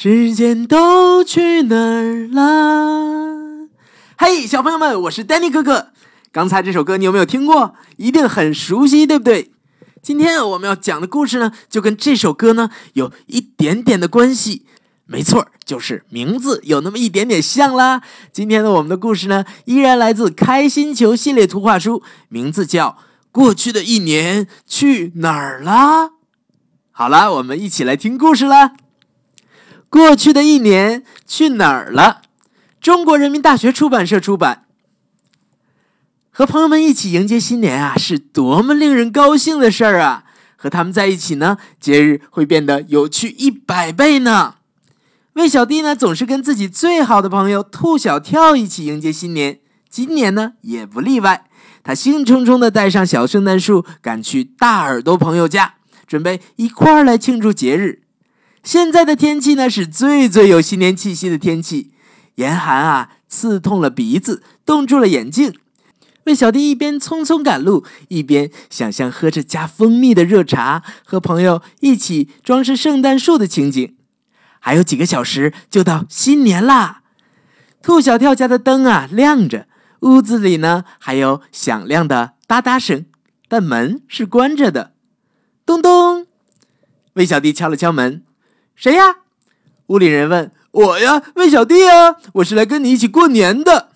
时间都去哪儿了？嘿，小朋友们，我是丹尼哥哥。刚才这首歌你有没有听过？一定很熟悉，对不对？今天我们要讲的故事呢，就跟这首歌呢有一点点的关系。没错，就是名字有那么一点点像啦。今天的我们的故事呢，依然来自《开心球》系列图画书，名字叫《过去的一年去哪儿啦》。好了，我们一起来听故事啦。过去的一年去哪儿了？中国人民大学出版社出版。和朋友们一起迎接新年啊，是多么令人高兴的事儿啊！和他们在一起呢，节日会变得有趣一百倍呢。魏小弟呢，总是跟自己最好的朋友兔小跳一起迎接新年，今年呢也不例外。他兴冲冲的带上小圣诞树，赶去大耳朵朋友家，准备一块儿来庆祝节日。现在的天气呢，是最最有新年气息的天气，严寒啊，刺痛了鼻子，冻住了眼睛。魏小弟一边匆匆赶路，一边想象喝着加蜂蜜的热茶，和朋友一起装饰圣诞树的情景。还有几个小时就到新年啦！兔小跳家的灯啊亮着，屋子里呢还有响亮的哒哒声，但门是关着的。咚咚，魏小弟敲了敲门：“谁呀？”屋里人问：“我呀，魏小弟啊，我是来跟你一起过年的。”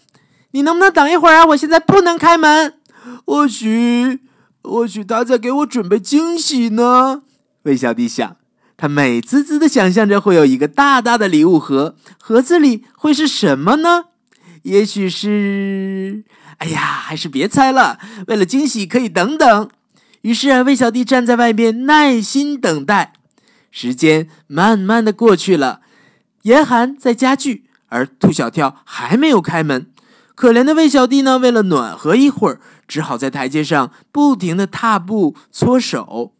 你能不能等一会儿啊？我现在不能开门。或许，或许他在给我准备惊喜呢。魏小弟想，他美滋滋的想象着会有一个大大的礼物盒，盒子里会是什么呢？也许是……哎呀，还是别猜了。为了惊喜，可以等等。于是啊，魏小弟站在外边耐心等待。时间慢慢的过去了，严寒在加剧，而兔小跳还没有开门。可怜的魏小弟呢，为了暖和一会儿，只好在台阶上不停的踏步搓手。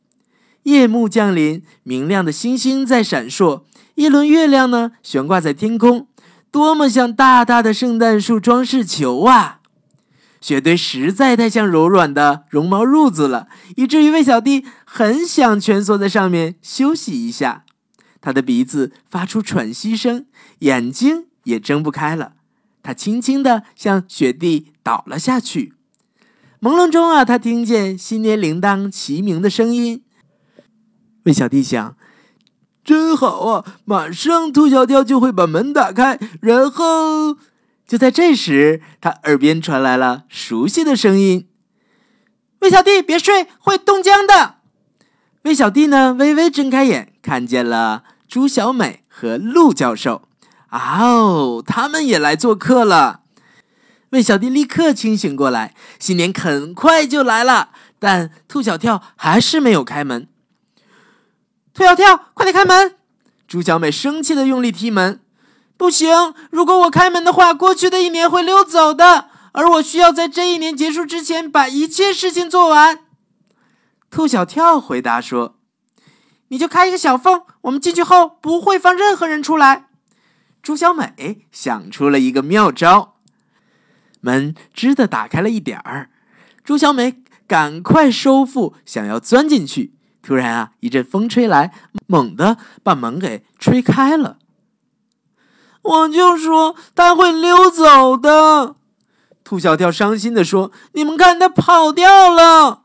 夜幕降临，明亮的星星在闪烁，一轮月亮呢悬挂在天空，多么像大大的圣诞树装饰球啊！雪堆实在太像柔软的绒毛褥子了，以至于魏小弟很想蜷缩在上面休息一下。他的鼻子发出喘息声，眼睛也睁不开了。他轻轻地向雪地倒了下去。朦胧中啊，他听见新年铃铛齐鸣的声音。魏小弟想：“真好啊，马上兔小跳就会把门打开。”然后，就在这时，他耳边传来了熟悉的声音：“魏小弟，别睡，会冻僵的。”魏小弟呢，微微睁开眼，看见了朱小美和陆教授。哦，他们也来做客了。魏小弟立刻清醒过来，新年很快就来了，但兔小跳还是没有开门。兔小跳，快点开门！朱小美生气的用力踢门。不行，如果我开门的话，过去的一年会溜走的，而我需要在这一年结束之前把一切事情做完。兔小跳回答说：“你就开一个小缝，我们进去后不会放任何人出来。”朱小美想出了一个妙招，门吱的打开了一点儿。朱小美赶快收腹，想要钻进去。突然啊，一阵风吹来，猛地把门给吹开了。我就说他会溜走的，兔小跳伤心的说：“你们看，他跑掉了。”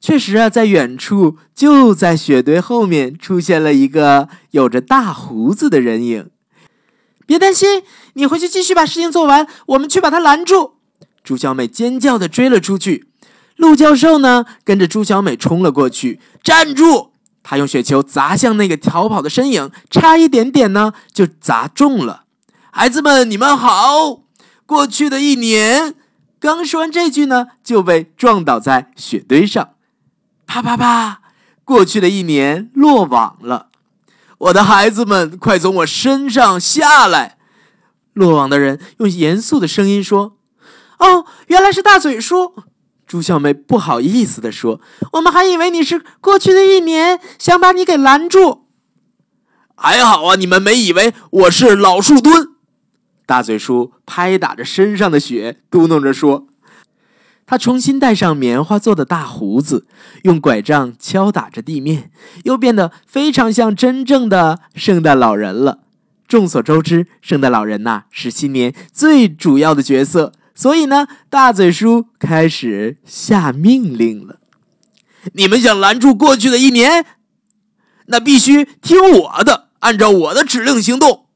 确实啊，在远处，就在雪堆后面，出现了一个有着大胡子的人影。别担心，你回去继续把事情做完。我们去把他拦住。朱小美尖叫的追了出去。陆教授呢，跟着朱小美冲了过去。站住！他用雪球砸向那个逃跑的身影，差一点点呢，就砸中了。孩子们，你们好！过去的一年，刚说完这句呢，就被撞倒在雪堆上。啪啪啪！过去的一年落网了。我的孩子们，快从我身上下来！落网的人用严肃的声音说：“哦，原来是大嘴叔。”朱小梅不好意思地说：“我们还以为你是过去的一年，想把你给拦住。”还好啊，你们没以为我是老树墩。大嘴叔拍打着身上的雪，嘟囔着说：“他重新戴上棉花做的大胡子，用拐杖敲打着地面，又变得非常像真正的圣诞老人了。众所周知，圣诞老人呐是新年最主要的角色，所以呢，大嘴叔开始下命令了：“你们想拦住过去的一年，那必须听我的，按照我的指令行动。”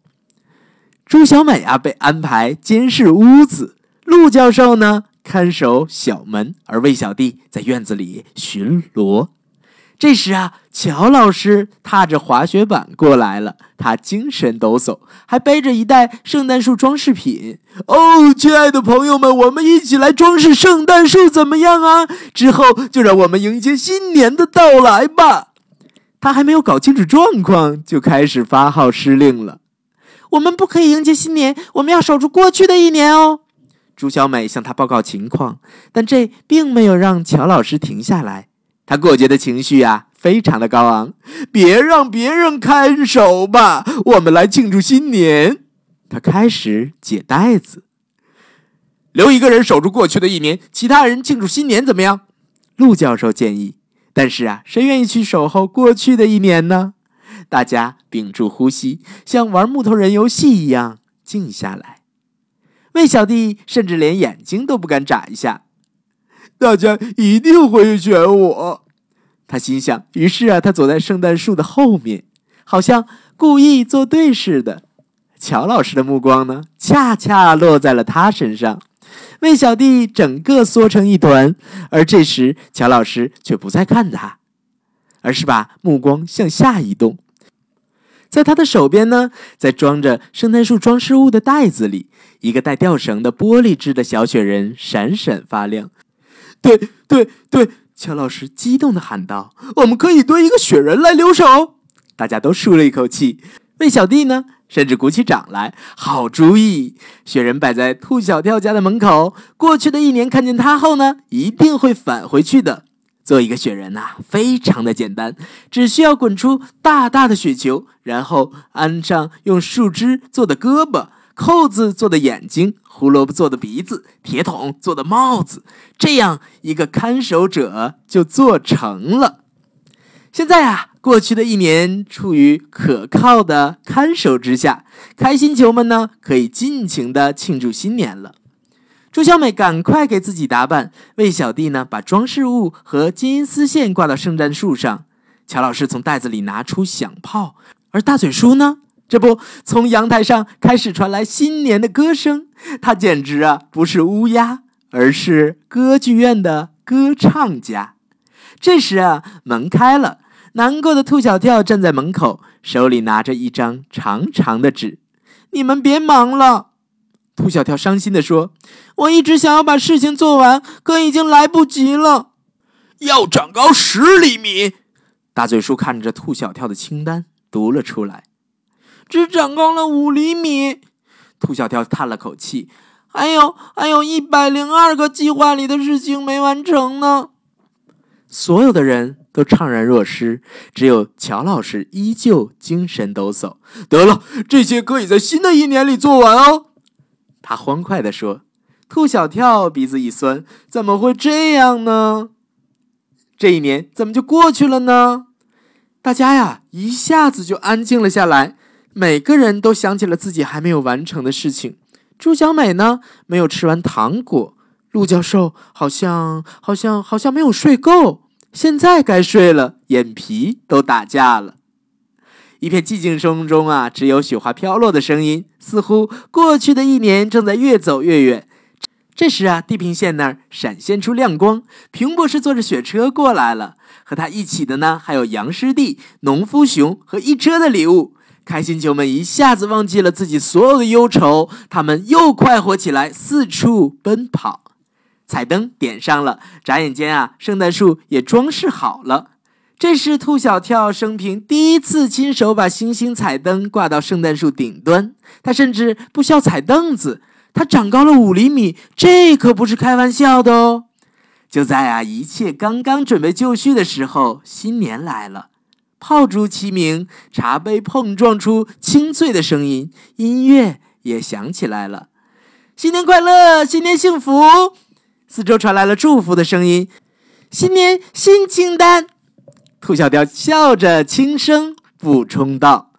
朱小美啊，被安排监视屋子；陆教授呢？看守小门，而魏小弟在院子里巡逻。这时啊，乔老师踏着滑雪板过来了，他精神抖擞，还背着一袋圣诞树装饰品。哦，亲爱的朋友们，我们一起来装饰圣诞树怎么样啊？之后就让我们迎接新年的到来吧。他还没有搞清楚状况，就开始发号施令了：“我们不可以迎接新年，我们要守住过去的一年哦。”朱小美向他报告情况，但这并没有让乔老师停下来。他过节的情绪啊，非常的高昂。别让别人看守吧，我们来庆祝新年。他开始解带子，留一个人守住过去的一年，其他人庆祝新年，怎么样？陆教授建议。但是啊，谁愿意去守候过去的一年呢？大家屏住呼吸，像玩木头人游戏一样静下来。魏小弟甚至连眼睛都不敢眨一下，大家一定会选我，他心想。于是啊，他躲在圣诞树的后面，好像故意作对似的。乔老师的目光呢，恰恰落在了他身上。魏小弟整个缩成一团，而这时乔老师却不再看他，而是把目光向下移动。在他的手边呢，在装着圣诞树装饰物的袋子里，一个带吊绳的玻璃制的小雪人闪闪发亮。对对对，乔老师激动的喊道：“我们可以堆一个雪人来留守。”大家都舒了一口气。魏小弟呢，甚至鼓起掌来：“好主意！雪人摆在兔小跳家的门口，过去的一年看见它后呢，一定会返回去的。”做一个雪人呐，非常的简单，只需要滚出大大的雪球，然后安上用树枝做的胳膊、扣子做的眼睛、胡萝卜做的鼻子、铁桶做的帽子，这样一个看守者就做成了。现在啊，过去的一年处于可靠的看守之下，开心球们呢可以尽情的庆祝新年了。朱小美赶快给自己打扮，为小弟呢把装饰物和金银丝线挂到圣诞树上。乔老师从袋子里拿出响炮，而大嘴叔呢，这不从阳台上开始传来新年的歌声。他简直啊不是乌鸦，而是歌剧院的歌唱家。这时啊，门开了，难过的兔小跳站在门口，手里拿着一张长长的纸。你们别忙了。兔小跳伤心地说：“我一直想要把事情做完，可已经来不及了。要长高十厘米。”大嘴叔看着兔小跳的清单，读了出来：“只长高了五厘米。”兔小跳叹了口气：“还有还有一百零二个计划里的事情没完成呢。”所有的人都怅然若失，只有乔老师依旧精神抖擞。得了，这些可以在新的一年里做完哦。他欢快地说：“兔小跳鼻子一酸，怎么会这样呢？这一年怎么就过去了呢？”大家呀，一下子就安静了下来。每个人都想起了自己还没有完成的事情。朱小美呢，没有吃完糖果；陆教授好像、好像、好像没有睡够，现在该睡了，眼皮都打架了。一片寂静声中啊，只有雪花飘落的声音，似乎过去的一年正在越走越远。这时啊，地平线那儿闪现出亮光，平博士坐着雪车过来了。和他一起的呢，还有杨师弟、农夫熊和一车的礼物。开心球们一下子忘记了自己所有的忧愁，他们又快活起来，四处奔跑。彩灯点上了，眨眼间啊，圣诞树也装饰好了。这是兔小跳生平第一次亲手把星星彩灯挂到圣诞树顶端，他甚至不需要踩凳子，他长高了五厘米，这可不是开玩笑的哦！就在啊，一切刚刚准备就绪的时候，新年来了，炮竹齐鸣，茶杯碰撞出清脆的声音，音乐也响起来了。新年快乐，新年幸福！四周传来了祝福的声音。新年新清单，兔小雕笑着轻声补充道。